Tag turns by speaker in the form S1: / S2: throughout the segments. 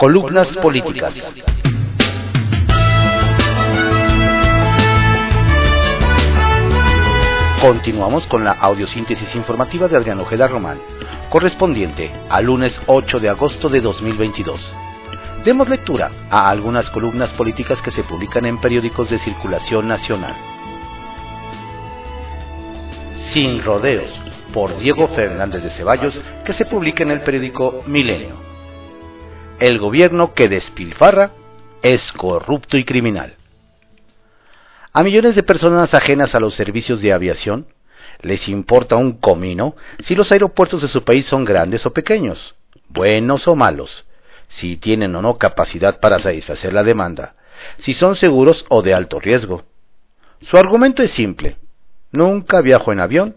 S1: Columnas políticas. Continuamos con la audiosíntesis informativa de Adrián Ojeda Román, correspondiente al lunes 8 de agosto de 2022. Demos lectura a algunas columnas políticas que se publican en periódicos de circulación nacional. Sin rodeos, por Diego Fernández de Ceballos, que se publica en el periódico Milenio. El gobierno que despilfarra es corrupto y criminal. A millones de personas ajenas a los servicios de aviación les importa un comino si los aeropuertos de su país son grandes o pequeños, buenos o malos, si tienen o no capacidad para satisfacer la demanda, si son seguros o de alto riesgo. Su argumento es simple. Nunca viajo en avión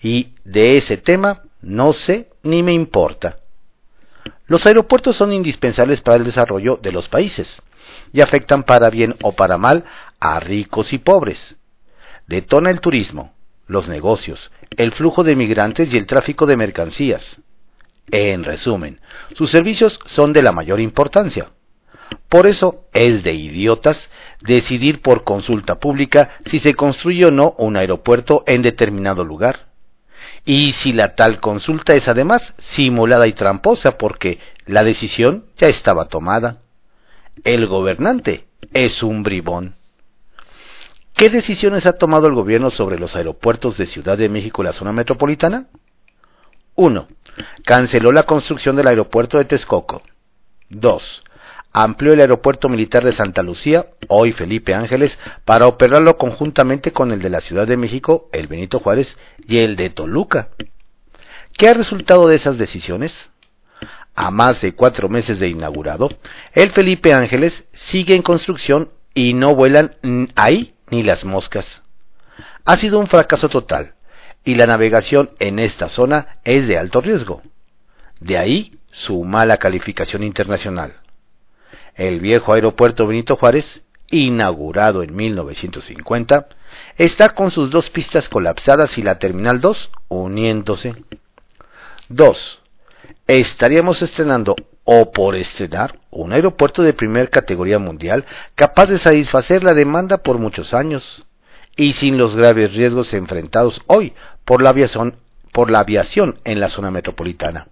S1: y de ese tema no sé ni me importa. Los aeropuertos son indispensables para el desarrollo de los países y afectan para bien o para mal a ricos y pobres. Detona el turismo, los negocios, el flujo de migrantes y el tráfico de mercancías. En resumen, sus servicios son de la mayor importancia. Por eso es de idiotas decidir por consulta pública si se construye o no un aeropuerto en determinado lugar. Y si la tal consulta es además simulada y tramposa porque la decisión ya estaba tomada. El gobernante es un bribón. ¿Qué decisiones ha tomado el gobierno sobre los aeropuertos de Ciudad de México y la zona metropolitana? 1. Canceló la construcción del aeropuerto de Texcoco. 2. Amplió el aeropuerto militar de Santa Lucía, hoy Felipe Ángeles, para operarlo conjuntamente con el de la Ciudad de México, el Benito Juárez, y el de Toluca. ¿Qué ha resultado de esas decisiones? A más de cuatro meses de inaugurado, el Felipe Ángeles sigue en construcción y no vuelan ahí ni las moscas. Ha sido un fracaso total y la navegación en esta zona es de alto riesgo. De ahí su mala calificación internacional. El viejo aeropuerto Benito Juárez, inaugurado en 1950, está con sus dos pistas colapsadas y la Terminal 2 uniéndose. 2. Estaríamos estrenando o por estrenar un aeropuerto de primera categoría mundial capaz de satisfacer la demanda por muchos años y sin los graves riesgos enfrentados hoy por la aviación, por la aviación en la zona metropolitana.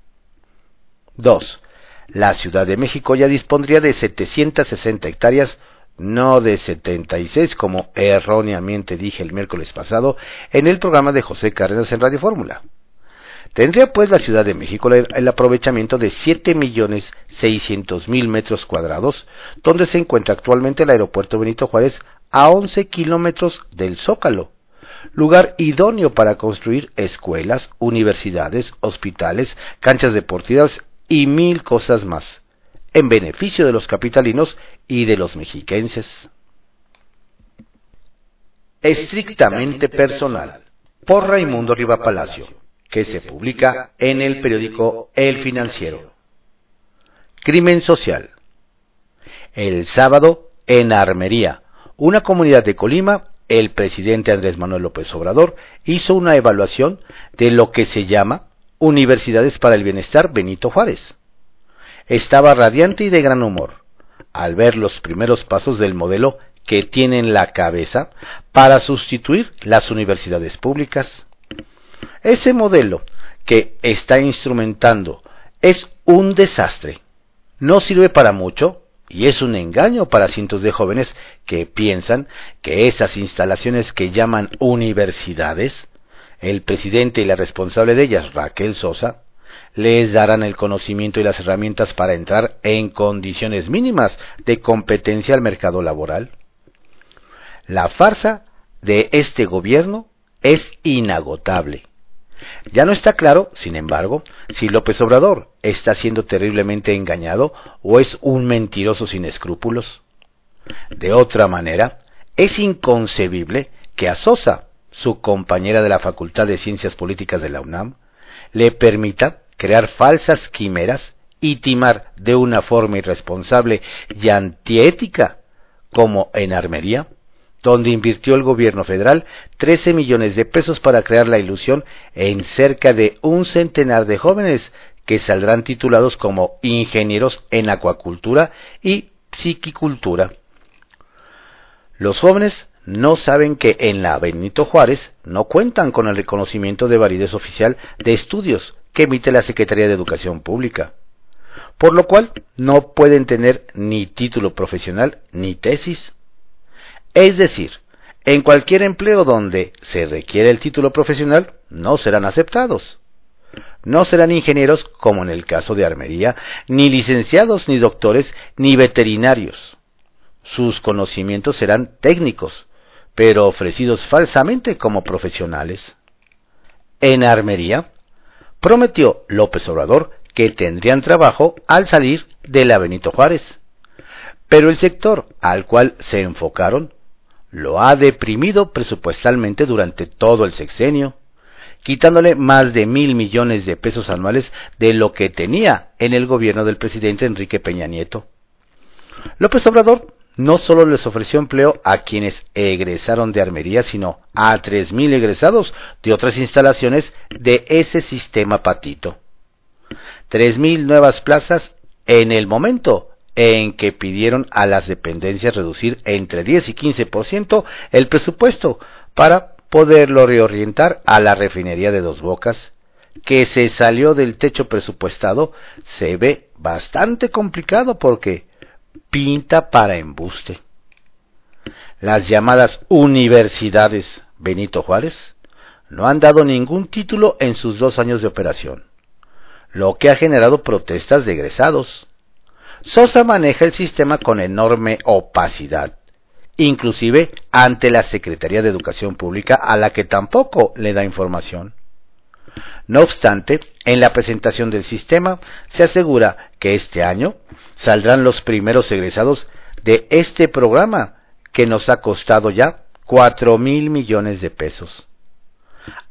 S1: 2. La Ciudad de México ya dispondría de 760 hectáreas, no de 76 como erróneamente dije el miércoles pasado en el programa de José Cárdenas en Radio Fórmula. Tendría pues la Ciudad de México el aprovechamiento de 7.600.000 metros cuadrados, donde se encuentra actualmente el aeropuerto Benito Juárez a 11 kilómetros del Zócalo, lugar idóneo para construir escuelas, universidades, hospitales, canchas deportivas y mil cosas más, en beneficio de los capitalinos y de los mexiquenses. Estrictamente personal, por Raimundo Riva Palacio que se publica en el periódico El Financiero. Crimen social. El sábado, en Armería, una comunidad de Colima, el presidente Andrés Manuel López Obrador hizo una evaluación de lo que se llama Universidades para el Bienestar Benito Juárez. Estaba radiante y de gran humor al ver los primeros pasos del modelo que tiene en la cabeza para sustituir las universidades públicas. Ese modelo que está instrumentando es un desastre. No sirve para mucho y es un engaño para cientos de jóvenes que piensan que esas instalaciones que llaman universidades, el presidente y la responsable de ellas, Raquel Sosa, les darán el conocimiento y las herramientas para entrar en condiciones mínimas de competencia al mercado laboral. La farsa de este gobierno es inagotable ya no está claro, sin embargo, si López Obrador está siendo terriblemente engañado o es un mentiroso sin escrúpulos. De otra manera, es inconcebible que a Sosa, su compañera de la Facultad de Ciencias Políticas de la UNAM, le permita crear falsas quimeras y timar de una forma irresponsable y antiética, como en armería, donde invirtió el gobierno federal 13 millones de pesos para crear la ilusión en cerca de un centenar de jóvenes que saldrán titulados como ingenieros en acuacultura y psiquicultura. Los jóvenes no saben que en la Benito Juárez no cuentan con el reconocimiento de validez oficial de estudios que emite la Secretaría de Educación Pública, por lo cual no pueden tener ni título profesional ni tesis. Es decir, en cualquier empleo donde se requiere el título profesional no serán aceptados. No serán ingenieros como en el caso de armería, ni licenciados, ni doctores, ni veterinarios. Sus conocimientos serán técnicos, pero ofrecidos falsamente como profesionales. En armería, prometió López Obrador que tendrían trabajo al salir de la Benito Juárez. Pero el sector al cual se enfocaron lo ha deprimido presupuestalmente durante todo el sexenio, quitándole más de mil millones de pesos anuales de lo que tenía en el gobierno del presidente Enrique Peña Nieto. López Obrador no solo les ofreció empleo a quienes egresaron de armería, sino a 3.000 egresados de otras instalaciones de ese sistema patito. 3.000 nuevas plazas en el momento en que pidieron a las dependencias reducir entre 10 y 15% el presupuesto para poderlo reorientar a la refinería de Dos Bocas, que se salió del techo presupuestado, se ve bastante complicado porque pinta para embuste. Las llamadas universidades Benito Juárez no han dado ningún título en sus dos años de operación, lo que ha generado protestas de egresados. Sosa maneja el sistema con enorme opacidad, inclusive ante la Secretaría de Educación Pública a la que tampoco le da información. No obstante, en la presentación del sistema se asegura que este año saldrán los primeros egresados de este programa que nos ha costado ya cuatro mil millones de pesos.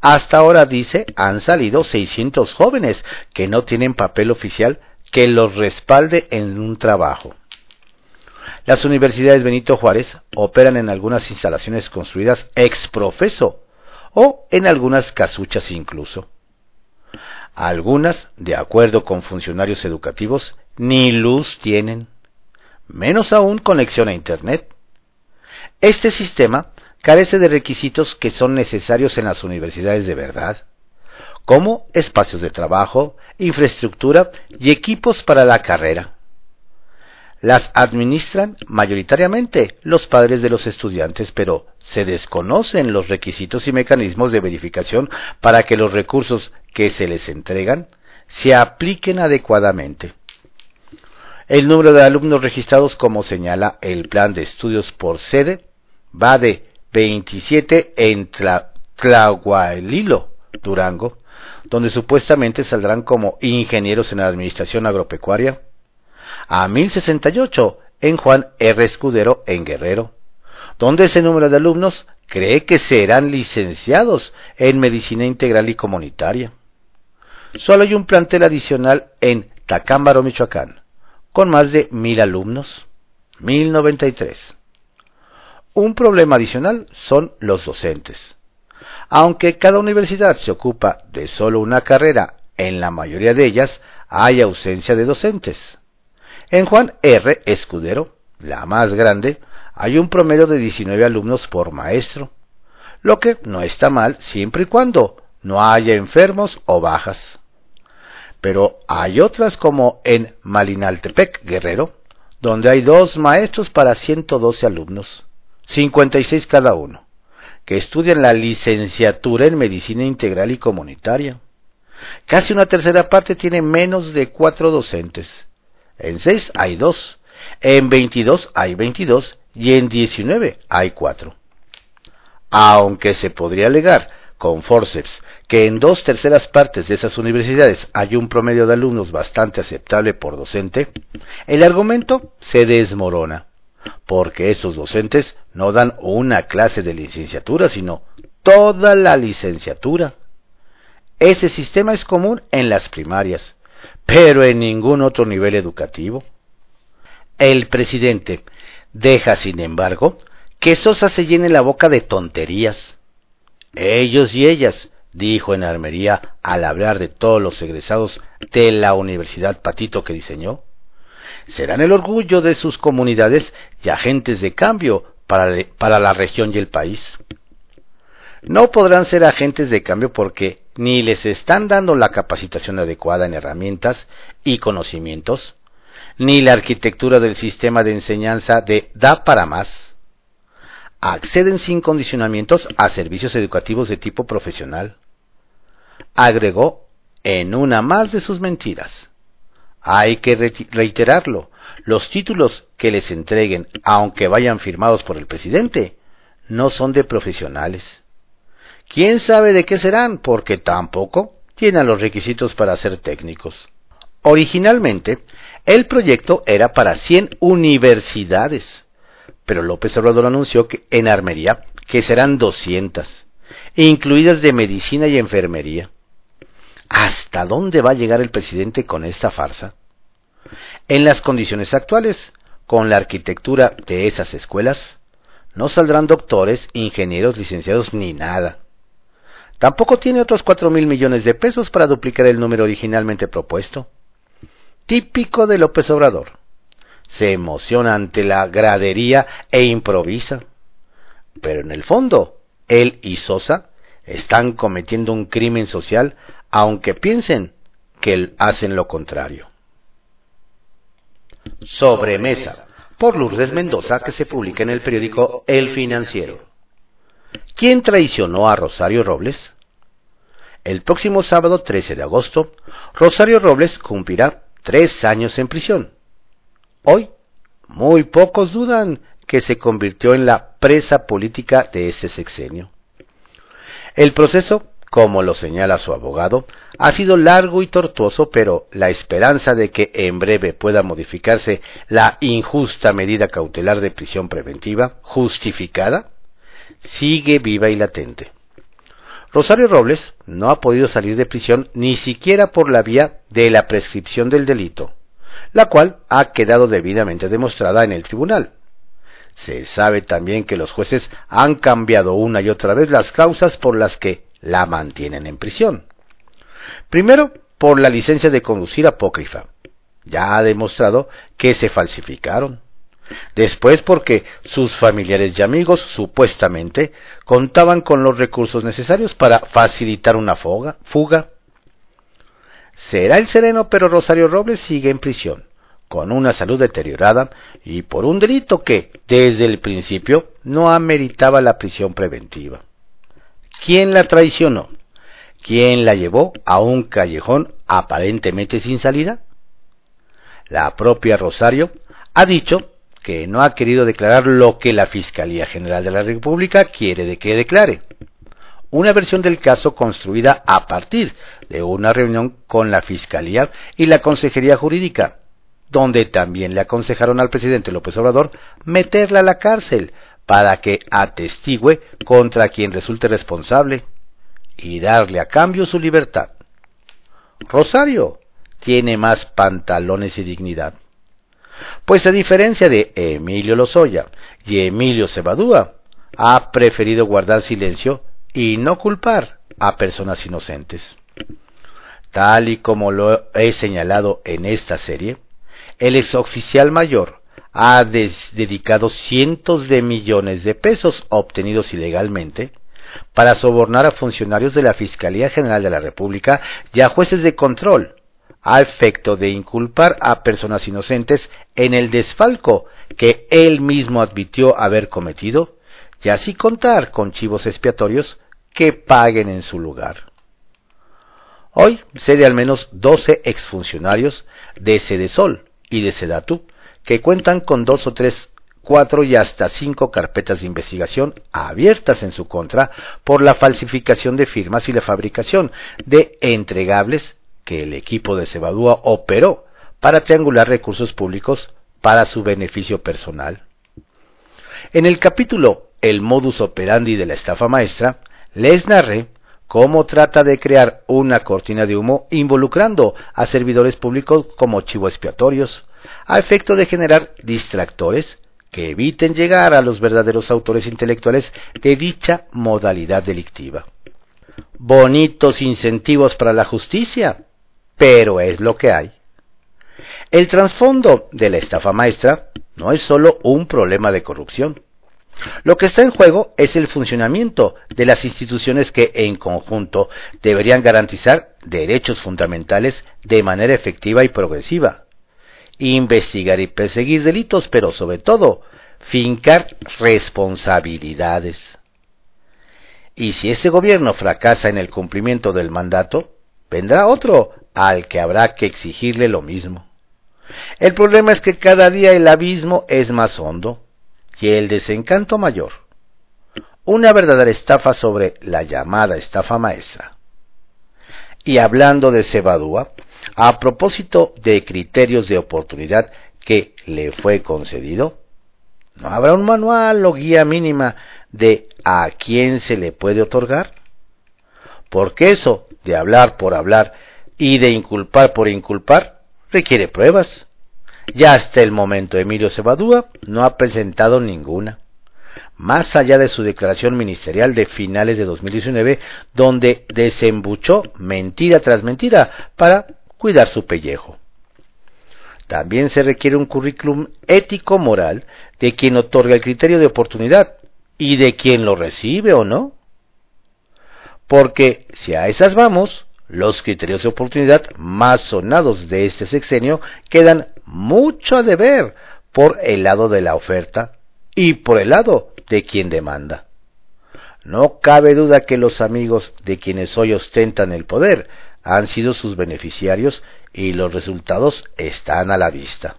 S1: Hasta ahora dice han salido 600 jóvenes que no tienen papel oficial que los respalde en un trabajo. Las universidades Benito Juárez operan en algunas instalaciones construidas ex profeso o en algunas casuchas incluso. Algunas, de acuerdo con funcionarios educativos, ni luz tienen, menos aún conexión a Internet. Este sistema carece de requisitos que son necesarios en las universidades de verdad, como espacios de trabajo, infraestructura y equipos para la carrera. Las administran mayoritariamente los padres de los estudiantes, pero se desconocen los requisitos y mecanismos de verificación para que los recursos que se les entregan se apliquen adecuadamente. El número de alumnos registrados, como señala el plan de estudios por sede, va de 27 en Tlahualilo, Durango, donde supuestamente saldrán como ingenieros en la administración agropecuaria, a 1068 en Juan R. Escudero, en Guerrero, donde ese número de alumnos cree que serán licenciados en medicina integral y comunitaria. Solo hay un plantel adicional en Tacámbaro, Michoacán, con más de mil alumnos, 1093. Un problema adicional son los docentes. Aunque cada universidad se ocupa de solo una carrera, en la mayoría de ellas hay ausencia de docentes. En Juan R. Escudero, la más grande, hay un promedio de 19 alumnos por maestro, lo que no está mal siempre y cuando no haya enfermos o bajas. Pero hay otras como en Malinaltepec, Guerrero, donde hay dos maestros para 112 alumnos, 56 cada uno, que estudian la licenciatura en medicina integral y comunitaria. Casi una tercera parte tiene menos de cuatro docentes. En 6 hay dos, en 22 hay 22 y en 19 hay 4. Aunque se podría alegar con forceps que en dos terceras partes de esas universidades hay un promedio de alumnos bastante aceptable por docente, el argumento se desmorona, porque esos docentes no dan una clase de licenciatura, sino toda la licenciatura. Ese sistema es común en las primarias, pero en ningún otro nivel educativo. El presidente deja, sin embargo, que Sosa se llene la boca de tonterías. Ellos y ellas dijo en Armería al hablar de todos los egresados de la Universidad Patito que diseñó. Serán el orgullo de sus comunidades y agentes de cambio para, para la región y el país. No podrán ser agentes de cambio porque ni les están dando la capacitación adecuada en herramientas y conocimientos, ni la arquitectura del sistema de enseñanza de da para más. Acceden sin condicionamientos a servicios educativos de tipo profesional. Agregó en una más de sus mentiras. Hay que reiterarlo, los títulos que les entreguen, aunque vayan firmados por el presidente, no son de profesionales. ¿Quién sabe de qué serán? Porque tampoco tienen los requisitos para ser técnicos. Originalmente, el proyecto era para 100 universidades, pero López Obrador anunció que en Armería que serán 200, incluidas de medicina y enfermería. ¿Hasta dónde va a llegar el presidente con esta farsa? En las condiciones actuales, con la arquitectura de esas escuelas, no saldrán doctores, ingenieros, licenciados ni nada. Tampoco tiene otros cuatro mil millones de pesos para duplicar el número originalmente propuesto. Típico de López Obrador. Se emociona ante la gradería e improvisa. Pero en el fondo, él y Sosa están cometiendo un crimen social aunque piensen que hacen lo contrario. Sobremesa, por Lourdes Mendoza, que se publica en el periódico El Financiero. ¿Quién traicionó a Rosario Robles? El próximo sábado 13 de agosto, Rosario Robles cumplirá tres años en prisión. Hoy, muy pocos dudan que se convirtió en la presa política de ese sexenio. El proceso como lo señala su abogado, ha sido largo y tortuoso, pero la esperanza de que en breve pueda modificarse la injusta medida cautelar de prisión preventiva, justificada, sigue viva y latente. Rosario Robles no ha podido salir de prisión ni siquiera por la vía de la prescripción del delito, la cual ha quedado debidamente demostrada en el tribunal. Se sabe también que los jueces han cambiado una y otra vez las causas por las que la mantienen en prisión. Primero, por la licencia de conducir apócrifa. Ya ha demostrado que se falsificaron. Después porque sus familiares y amigos supuestamente contaban con los recursos necesarios para facilitar una fuga. Será el sereno, pero Rosario Robles sigue en prisión, con una salud deteriorada y por un delito que, desde el principio, no ameritaba la prisión preventiva. ¿Quién la traicionó? ¿Quién la llevó a un callejón aparentemente sin salida? La propia Rosario ha dicho que no ha querido declarar lo que la Fiscalía General de la República quiere de que declare. Una versión del caso construida a partir de una reunión con la Fiscalía y la Consejería Jurídica, donde también le aconsejaron al presidente López Obrador meterla a la cárcel para que atestigue contra quien resulte responsable y darle a cambio su libertad. Rosario tiene más pantalones y dignidad. Pues a diferencia de Emilio Lozoya y Emilio Cebadúa, ha preferido guardar silencio y no culpar a personas inocentes. Tal y como lo he señalado en esta serie, el exoficial mayor ha dedicado cientos de millones de pesos obtenidos ilegalmente para sobornar a funcionarios de la Fiscalía General de la República y a jueces de control, a efecto de inculpar a personas inocentes en el desfalco que él mismo admitió haber cometido, y así contar con chivos expiatorios que paguen en su lugar. Hoy sé de al menos 12 exfuncionarios de Sedesol y de Sedatu que cuentan con dos o tres, cuatro y hasta cinco carpetas de investigación abiertas en su contra por la falsificación de firmas y la fabricación de entregables que el equipo de Cebadúa operó para triangular recursos públicos para su beneficio personal. En el capítulo El modus operandi de la estafa maestra, les narré cómo trata de crear una cortina de humo involucrando a servidores públicos como chivo expiatorios, a efecto de generar distractores que eviten llegar a los verdaderos autores intelectuales de dicha modalidad delictiva. Bonitos incentivos para la justicia, pero es lo que hay. El trasfondo de la estafa maestra no es solo un problema de corrupción. Lo que está en juego es el funcionamiento de las instituciones que en conjunto deberían garantizar derechos fundamentales de manera efectiva y progresiva, investigar y perseguir delitos, pero sobre todo fincar responsabilidades. Y si ese gobierno fracasa en el cumplimiento del mandato, vendrá otro al que habrá que exigirle lo mismo. El problema es que cada día el abismo es más hondo y el desencanto mayor. Una verdadera estafa sobre la llamada estafa maestra. Y hablando de Cebadúa, a propósito de criterios de oportunidad que le fue concedido, ¿no habrá un manual o guía mínima de a quién se le puede otorgar? Porque eso de hablar por hablar y de inculpar por inculpar requiere pruebas. Ya hasta el momento Emilio Cebadúa no ha presentado ninguna, más allá de su declaración ministerial de finales de 2019, donde desembuchó mentira tras mentira para cuidar su pellejo. También se requiere un currículum ético-moral de quien otorga el criterio de oportunidad y de quien lo recibe o no. Porque si a esas vamos, los criterios de oportunidad más sonados de este sexenio quedan mucho a deber por el lado de la oferta y por el lado de quien demanda. No cabe duda que los amigos de quienes hoy ostentan el poder han sido sus beneficiarios y los resultados están a la vista.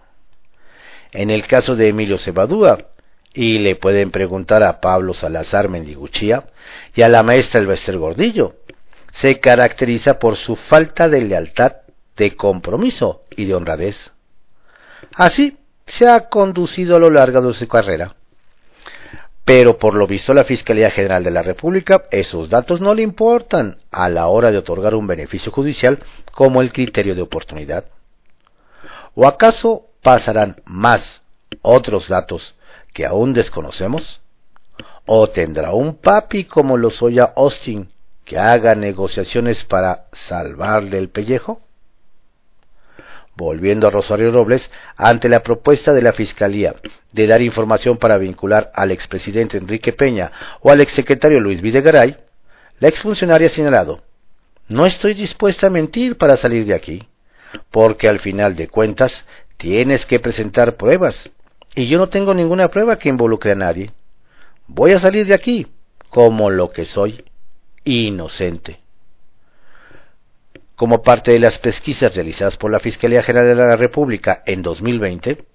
S1: En el caso de Emilio Cebadúa, y le pueden preguntar a Pablo Salazar Mendiguchía y a la maestra Elvester Gordillo, se caracteriza por su falta de lealtad, de compromiso y de honradez. Así se ha conducido a lo largo de su carrera. Pero por lo visto la Fiscalía General de la República esos datos no le importan a la hora de otorgar un beneficio judicial como el criterio de oportunidad. ¿O acaso pasarán más otros datos que aún desconocemos? ¿O tendrá un papi como lo soya Austin que haga negociaciones para salvarle el pellejo? Volviendo a Rosario Robles, ante la propuesta de la Fiscalía de dar información para vincular al expresidente Enrique Peña o al exsecretario Luis Videgaray, la exfuncionaria ha señalado, no estoy dispuesta a mentir para salir de aquí, porque al final de cuentas tienes que presentar pruebas, y yo no tengo ninguna prueba que involucre a nadie. Voy a salir de aquí como lo que soy, inocente. Como parte de las pesquisas realizadas por la Fiscalía General de la República en 2020,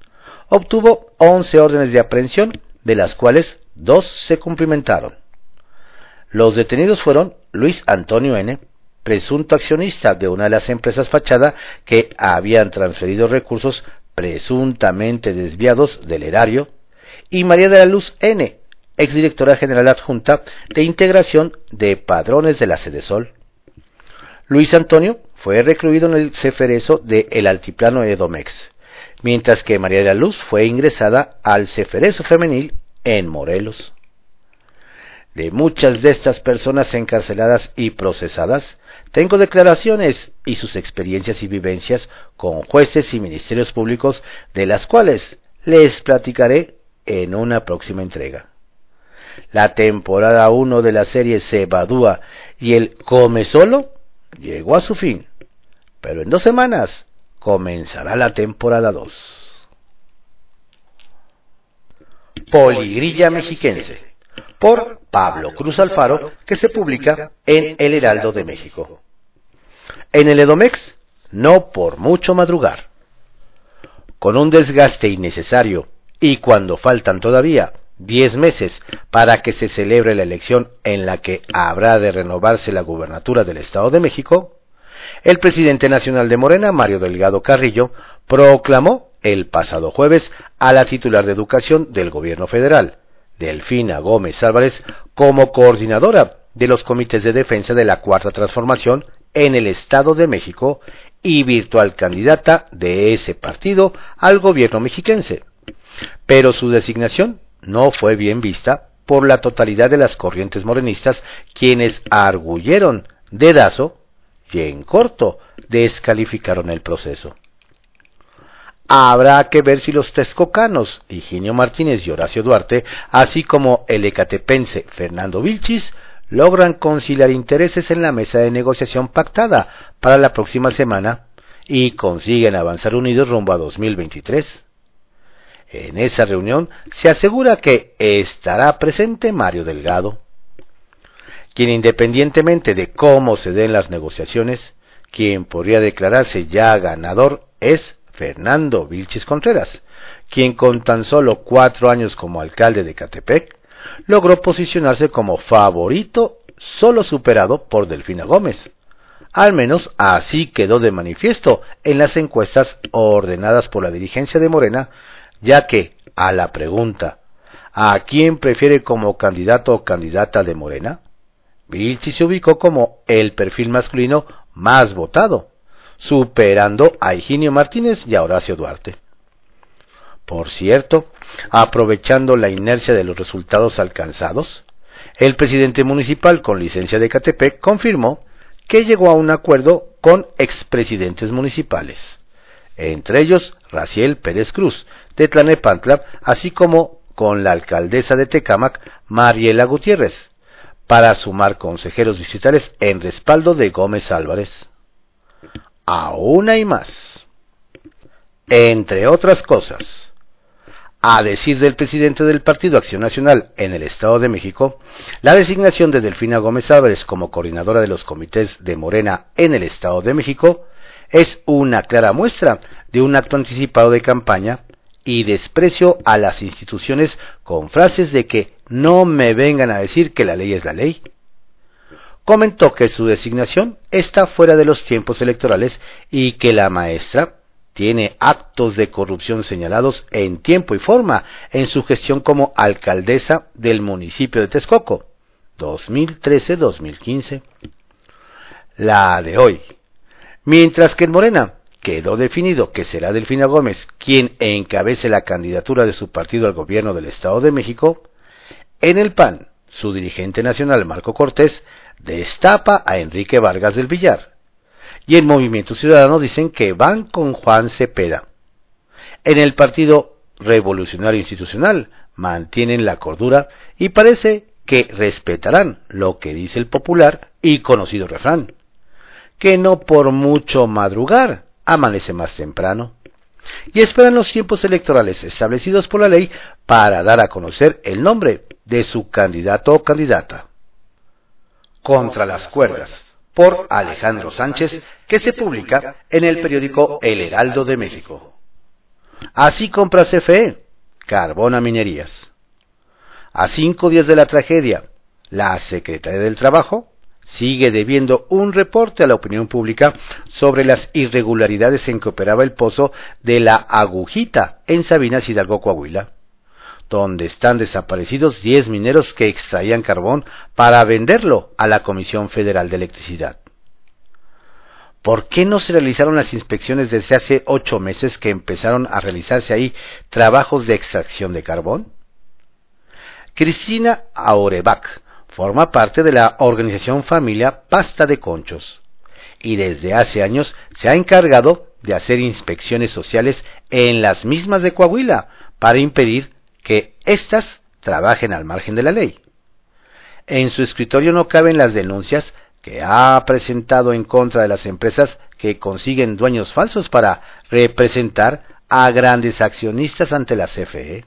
S1: obtuvo 11 órdenes de aprehensión, de las cuales dos se cumplimentaron. Los detenidos fueron Luis Antonio N., presunto accionista de una de las empresas fachada que habían transferido recursos presuntamente desviados del erario, y María de la Luz N., exdirectora general adjunta de integración de padrones de la Sede Sol. Luis Antonio fue recluido en el ceferezo de El Altiplano Edomex, mientras que María de la Luz fue ingresada al ceferezo femenil en Morelos. De muchas de estas personas encarceladas y procesadas, tengo declaraciones y sus experiencias y vivencias con jueces y ministerios públicos, de las cuales les platicaré en una próxima entrega. La temporada 1 de la serie Se y el Come Solo llegó a su fin, pero en dos semanas comenzará la temporada 2. Poligrilla Mexiquense, por Pablo Cruz Alfaro, que se publica en El Heraldo de México. En el Edomex, no por mucho madrugar. Con un desgaste innecesario y cuando faltan todavía diez meses para que se celebre la elección en la que habrá de renovarse la gubernatura del Estado de México, el presidente nacional de Morena, Mario Delgado Carrillo, proclamó el pasado jueves a la titular de Educación del Gobierno federal, Delfina Gómez Álvarez, como coordinadora de los comités de defensa de la Cuarta Transformación en el Estado de México y virtual candidata de ese partido al gobierno mexiquense. Pero su designación no fue bien vista por la totalidad de las corrientes morenistas, quienes arguyeron dedazo y en corto descalificaron el proceso. Habrá que ver si los texcocanos, Higinio Martínez y Horacio Duarte, así como el ecatepense Fernando Vilchis, logran conciliar intereses en la mesa de negociación pactada para la próxima semana y consiguen avanzar unidos rumbo a 2023. En esa reunión se asegura que estará presente Mario Delgado, quien independientemente de cómo se den las negociaciones, quien podría declararse ya ganador es Fernando Vilchis Contreras, quien con tan solo cuatro años como alcalde de Catepec, logró posicionarse como favorito solo superado por Delfina Gómez. Al menos así quedó de manifiesto en las encuestas ordenadas por la dirigencia de Morena ya que a la pregunta ¿a quién prefiere como candidato o candidata de Morena? Vilchi se ubicó como el perfil masculino más votado, superando a Higinio Martínez y a Horacio Duarte. Por cierto, aprovechando la inercia de los resultados alcanzados, el presidente municipal con licencia de Catepec confirmó que llegó a un acuerdo con expresidentes municipales, entre ellos Raciel Pérez Cruz, de Tlanepantla, así como con la alcaldesa de Tecámac, Mariela Gutiérrez, para sumar consejeros distritales en respaldo de Gómez Álvarez. Aún hay más. Entre otras cosas, a decir del presidente del Partido Acción Nacional en el Estado de México, la designación de Delfina Gómez Álvarez como coordinadora de los comités de Morena en el Estado de México es una clara muestra de un acto anticipado de campaña y desprecio a las instituciones con frases de que no me vengan a decir que la ley es la ley. Comentó que su designación está fuera de los tiempos electorales y que la maestra tiene actos de corrupción señalados en tiempo y forma en su gestión como alcaldesa del municipio de Texcoco, 2013-2015. La de hoy. Mientras que en Morena quedó definido que será Delfina Gómez quien encabece la candidatura de su partido al gobierno del Estado de México, en el PAN, su dirigente nacional Marco Cortés destapa a Enrique Vargas del Villar. Y en Movimiento Ciudadano dicen que van con Juan Cepeda. En el Partido Revolucionario Institucional mantienen la cordura y parece que respetarán lo que dice el popular y conocido refrán, que no por mucho madrugar amanece más temprano y esperan los tiempos electorales establecidos por la ley para dar a conocer el nombre de su candidato o candidata. Contra las cuerdas, por Alejandro Sánchez, que se publica en el periódico El Heraldo de México. Así compra CFE, Carbona Minerías. A cinco días de la tragedia, la Secretaría del Trabajo sigue debiendo un reporte a la opinión pública sobre las irregularidades en que operaba el pozo de la Agujita en Sabinas Hidalgo, Coahuila, donde están desaparecidos 10 mineros que extraían carbón para venderlo a la Comisión Federal de Electricidad. ¿Por qué no se realizaron las inspecciones desde hace ocho meses que empezaron a realizarse ahí trabajos de extracción de carbón? Cristina Aurebach, forma parte de la organización familia Pasta de Conchos y desde hace años se ha encargado de hacer inspecciones sociales en las mismas de Coahuila para impedir que éstas trabajen al margen de la ley. En su escritorio no caben las denuncias que ha presentado en contra de las empresas que consiguen dueños falsos para representar a grandes accionistas ante la CFE.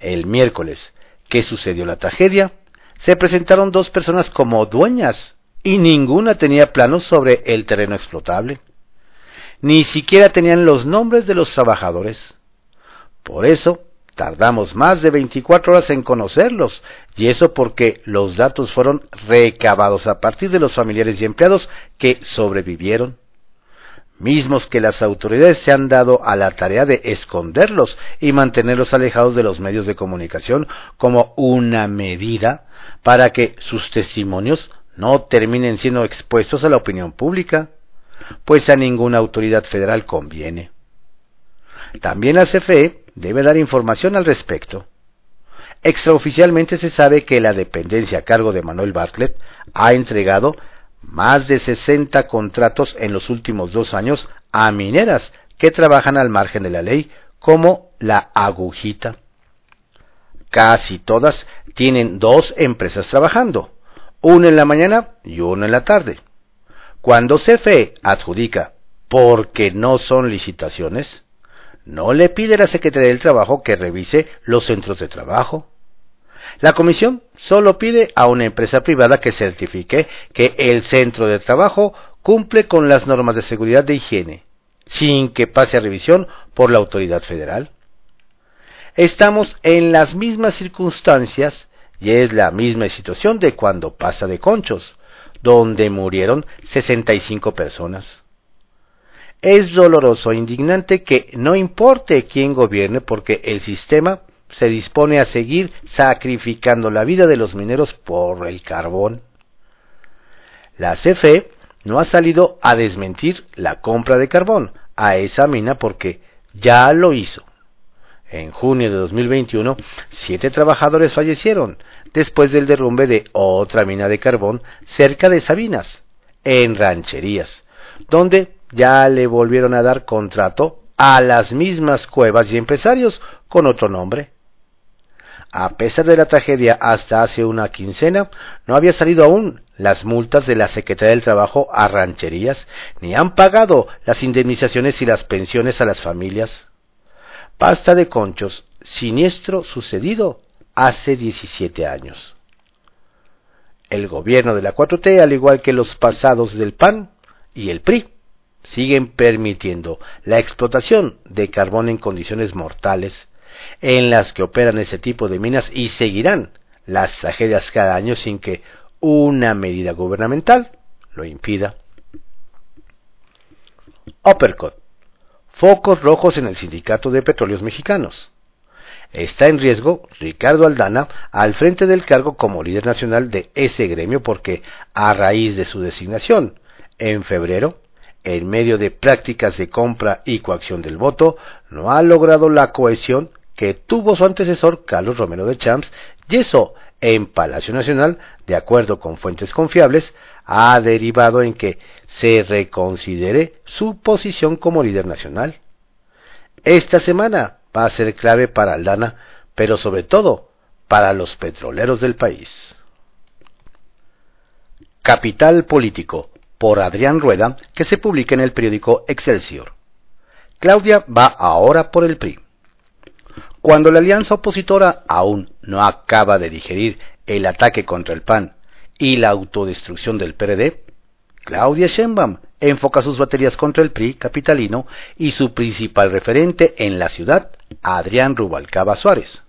S1: El miércoles que sucedió la tragedia, se presentaron dos personas como dueñas y ninguna tenía planos sobre el terreno explotable. Ni siquiera tenían los nombres de los trabajadores. Por eso tardamos más de 24 horas en conocerlos, y eso porque los datos fueron recabados a partir de los familiares y empleados que sobrevivieron mismos que las autoridades se han dado a la tarea de esconderlos y mantenerlos alejados de los medios de comunicación como una medida para que sus testimonios no terminen siendo expuestos a la opinión pública, pues a ninguna autoridad federal conviene. También la CFE debe dar información al respecto. Extraoficialmente se sabe que la dependencia a cargo de Manuel Bartlett ha entregado más de 60 contratos en los últimos dos años a mineras que trabajan al margen de la ley, como la agujita. Casi todas tienen dos empresas trabajando, una en la mañana y una en la tarde. Cuando CFE adjudica porque no son licitaciones, no le pide a la Secretaría del Trabajo que revise los centros de trabajo. La comisión solo pide a una empresa privada que certifique que el centro de trabajo cumple con las normas de seguridad de higiene, sin que pase a revisión por la autoridad federal. Estamos en las mismas circunstancias y es la misma situación de cuando pasa de Conchos, donde murieron 65 personas. Es doloroso e indignante que no importe quién gobierne porque el sistema se dispone a seguir sacrificando la vida de los mineros por el carbón. La CFE no ha salido a desmentir la compra de carbón a esa mina porque ya lo hizo. En junio de 2021, siete trabajadores fallecieron después del derrumbe de otra mina de carbón cerca de Sabinas, en Rancherías, donde ya le volvieron a dar contrato a las mismas cuevas y empresarios con otro nombre. A pesar de la tragedia hasta hace una quincena, no había salido aún las multas de la Secretaría del Trabajo a rancherías, ni han pagado las indemnizaciones y las pensiones a las familias. Pasta de conchos, siniestro sucedido hace 17 años. El gobierno de la 4T, al igual que los pasados del PAN y el PRI, siguen permitiendo la explotación de carbón en condiciones mortales en las que operan ese tipo de minas y seguirán las tragedias cada año sin que una medida gubernamental lo impida. Uppercut. Focos rojos en el Sindicato de Petróleos Mexicanos. Está en riesgo Ricardo Aldana al frente del cargo como líder nacional de ese gremio porque a raíz de su designación en febrero en medio de prácticas de compra y coacción del voto, no ha logrado la cohesión que tuvo su antecesor Carlos Romero de Champs y eso en Palacio Nacional, de acuerdo con fuentes confiables, ha derivado en que se reconsidere su posición como líder nacional. Esta semana va a ser clave para Aldana, pero sobre todo para los petroleros del país. Capital político por Adrián Rueda que se publica en el periódico Excelsior. Claudia va ahora por el PRI. Cuando la alianza opositora aún no acaba de digerir el ataque contra el PAN y la autodestrucción del PRD, Claudia Sheinbaum enfoca sus baterías contra el PRI capitalino y su principal referente en la ciudad, Adrián Rubalcaba Suárez.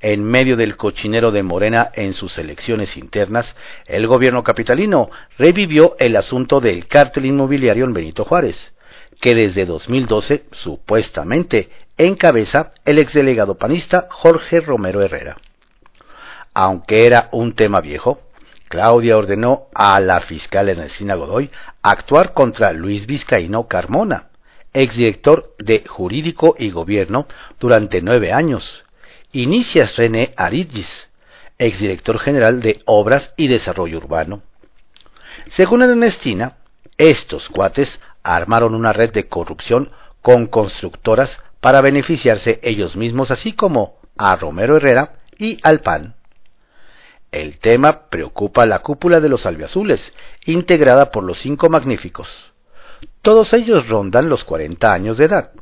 S1: En medio del cochinero de Morena en sus elecciones internas, el gobierno capitalino revivió el asunto del cártel inmobiliario en Benito Juárez, que desde 2012 supuestamente encabeza el exdelegado panista Jorge Romero Herrera. Aunque era un tema viejo, Claudia ordenó a la fiscal Ernestina Godoy actuar contra Luis Vizcaíno Carmona, exdirector de Jurídico y Gobierno durante nueve años, Inicias René Arigis, exdirector general de Obras y Desarrollo Urbano. Según Ernestina, estos cuates armaron una red de corrupción con constructoras para beneficiarse ellos mismos, así como a Romero Herrera y al PAN. El tema preocupa a la cúpula de los albiazules, integrada por los cinco magníficos. Todos ellos rondan los 40 años de edad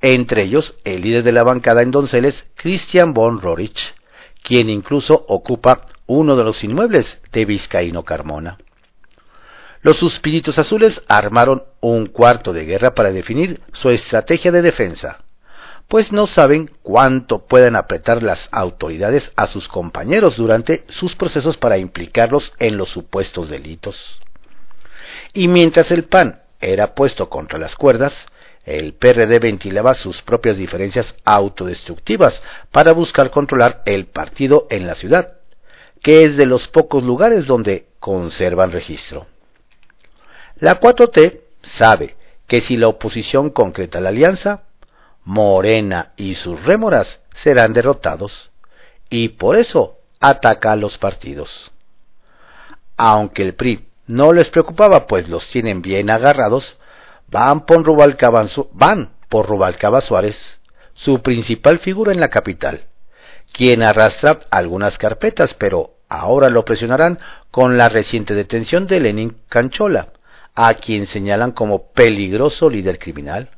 S1: entre ellos el líder de la bancada en Donceles, Christian von Rorich, quien incluso ocupa uno de los inmuebles de Vizcaíno Carmona. Los suspiritos azules armaron un cuarto de guerra para definir su estrategia de defensa, pues no saben cuánto pueden apretar las autoridades a sus compañeros durante sus procesos para implicarlos en los supuestos delitos. Y mientras el PAN era puesto contra las cuerdas, el PRD ventilaba sus propias diferencias autodestructivas para buscar controlar el partido en la ciudad, que es de los pocos lugares donde conservan registro. La 4T sabe que si la oposición concreta la alianza, Morena y sus rémoras serán derrotados, y por eso ataca a los partidos. Aunque el PRI no les preocupaba, pues los tienen bien agarrados, van por Rubalcaba, Suárez, su principal figura en la capital, quien arrastra algunas carpetas, pero ahora lo presionarán con la reciente detención de Lenin Canchola, a quien señalan como peligroso líder criminal.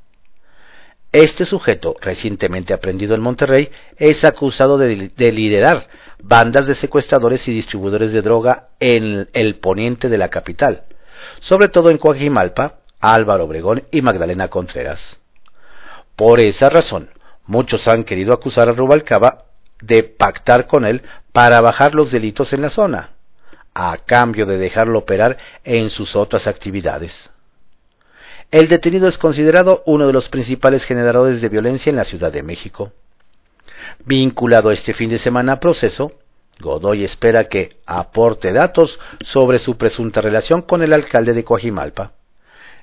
S1: Este sujeto, recientemente aprendido en Monterrey, es acusado de, liderar bandas de secuestradores y distribuidores de droga en el poniente de la capital, sobre todo en Coajimalpa, Álvaro Obregón y Magdalena Contreras. Por esa razón, muchos han querido acusar a Rubalcaba de pactar con él para bajar los delitos en la zona, a cambio de dejarlo operar en sus otras actividades. El detenido es considerado uno de los principales generadores de violencia en la Ciudad de México. Vinculado este fin de semana a proceso, Godoy espera que aporte datos sobre su presunta relación con el alcalde de Coajimalpa,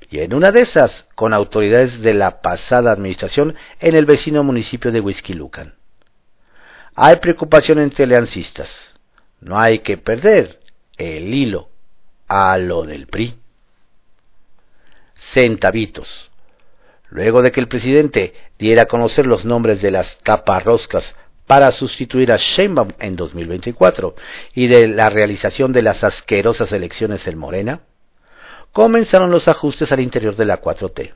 S1: y en una de esas con autoridades de la pasada administración en el vecino municipio de Huizquilucan. Hay preocupación entre aliancistas. No hay que perder el hilo a lo del PRI centavitos. Luego de que el presidente diera a conocer los nombres de las taparroscas para sustituir a Sheinbaum en 2024 y de la realización de las asquerosas elecciones en Morena, comenzaron los ajustes al interior de la 4T.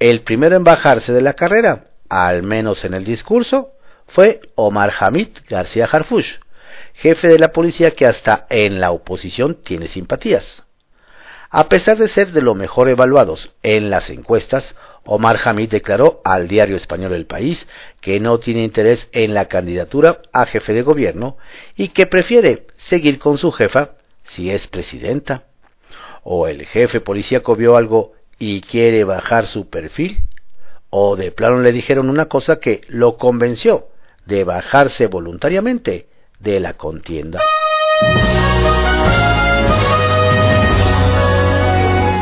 S1: El primero en bajarse de la carrera, al menos en el discurso, fue Omar Hamid García Harfush, jefe de la policía que hasta en la oposición tiene simpatías. A pesar de ser de lo mejor evaluados en las encuestas, Omar Hamid declaró al diario español El País que no tiene interés en la candidatura a jefe de gobierno y que prefiere seguir con su jefa si es presidenta. O el jefe policíaco vio algo y quiere bajar su perfil. O de plano le dijeron una cosa que lo convenció de bajarse voluntariamente de la contienda.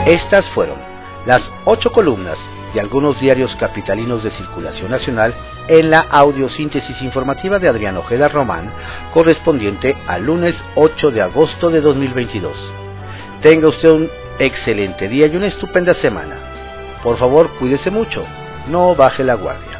S1: Estas fueron las ocho columnas de algunos diarios capitalinos de circulación nacional en la audiosíntesis informativa de Adrián Ojeda Román, correspondiente al lunes 8 de agosto de 2022. Tenga usted un excelente día y una estupenda semana. Por favor, cuídese mucho, no baje la guardia.